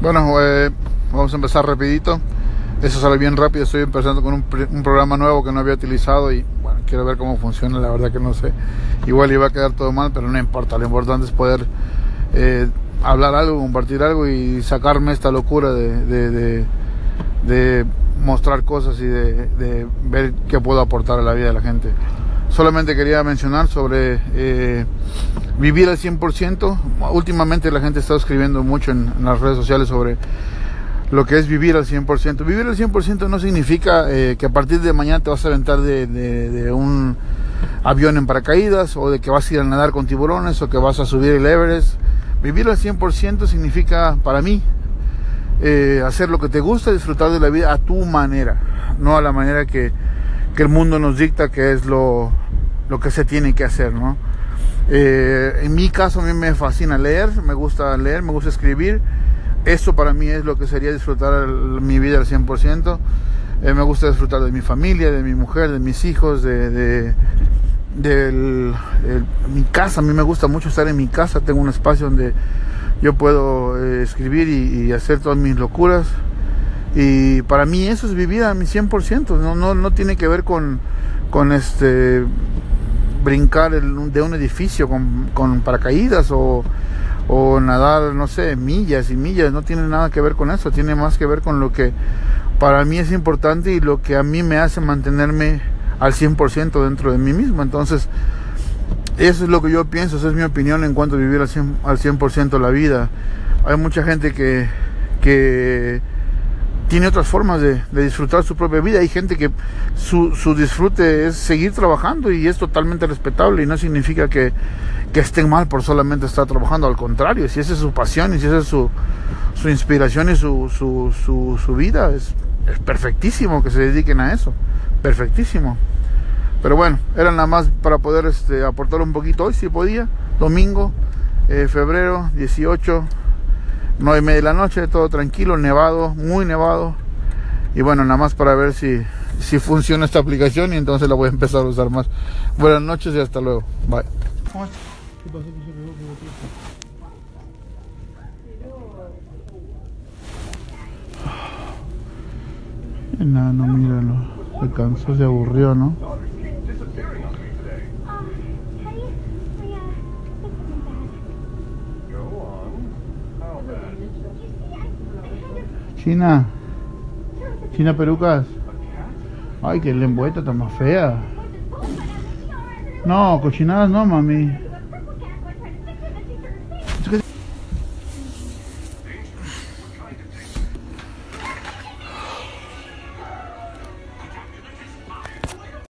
Bueno, eh, vamos a empezar rapidito. Eso sale bien rápido. Estoy empezando con un, programa nuevo que no había utilizado y bueno, quiero ver cómo funciona. La verdad que no sé. Igual iba a quedar todo mal, pero no importa. Lo importante es poder eh, hablar algo, compartir algo y sacarme esta locura de, de, mostrar cosas y de, ver qué puedo aportar a la vida de la gente. Solamente quería mencionar sobre eh, vivir al 100%. Últimamente la gente está escribiendo mucho en, las redes sociales sobre lo que es vivir al 100%. Vivir al 100% no significa eh, que a partir de mañana te vas a aventar de, un avión en paracaídas o de que vas a ir a nadar con tiburones o que vas a subir el Everest. Vivir al 100% significa para mí eh, hacer lo que te gusta, disfrutar de la vida a tu manera, no a la manera que, el mundo nos dicta que es lo, lo que se tiene que hacer, ¿no? Eh, en mi caso a mí me fascina leer, me gusta leer, me gusta escribir. Eso para mí es lo que sería disfrutar mi vida al 100%. Eh, me gusta disfrutar de mi familia, de mi mujer, de mis hijos, de, de mi casa. A mí me gusta mucho estar en mi casa. Tengo un espacio donde yo puedo eh, escribir y, hacer todas mis locuras. Y para mí eso es vivir a mi 100%. No, no, no tiene que ver con, con este brincar de un edificio con, paracaídas o, nadar, no sé, millas y millas, no tiene nada que ver con eso, tiene más que ver con lo que para mí es importante y lo que a mí me hace mantenerme al 100% dentro de mí mismo. Entonces, eso es lo que yo pienso, esa es mi opinión en cuanto a vivir al 100%, al 100 la vida. Hay mucha gente que, que tiene otras formas de, disfrutar su propia vida. Hay gente que su, su, disfrute es seguir trabajando y es totalmente respetable y no significa que, estén mal por solamente estar trabajando. Al contrario, si esa es su pasión y si esa es su, su inspiración y su, su, su, vida, es, es perfectísimo que se dediquen a eso. Perfectísimo. Pero bueno, era nada más para poder este, aportar un poquito hoy, si podía. Domingo, eh, febrero 18 9 y media de la noche, todo tranquilo, nevado, muy nevado. Y bueno, nada más para ver si, si funciona esta aplicación y entonces la voy a empezar a usar más. Buenas noches y hasta luego. Bye. Nada, no, míralo. Se cansó, se aburrió, ¿no? China. China perucas. Ay, que lengüeta está más fea. No, cochinadas no, mami.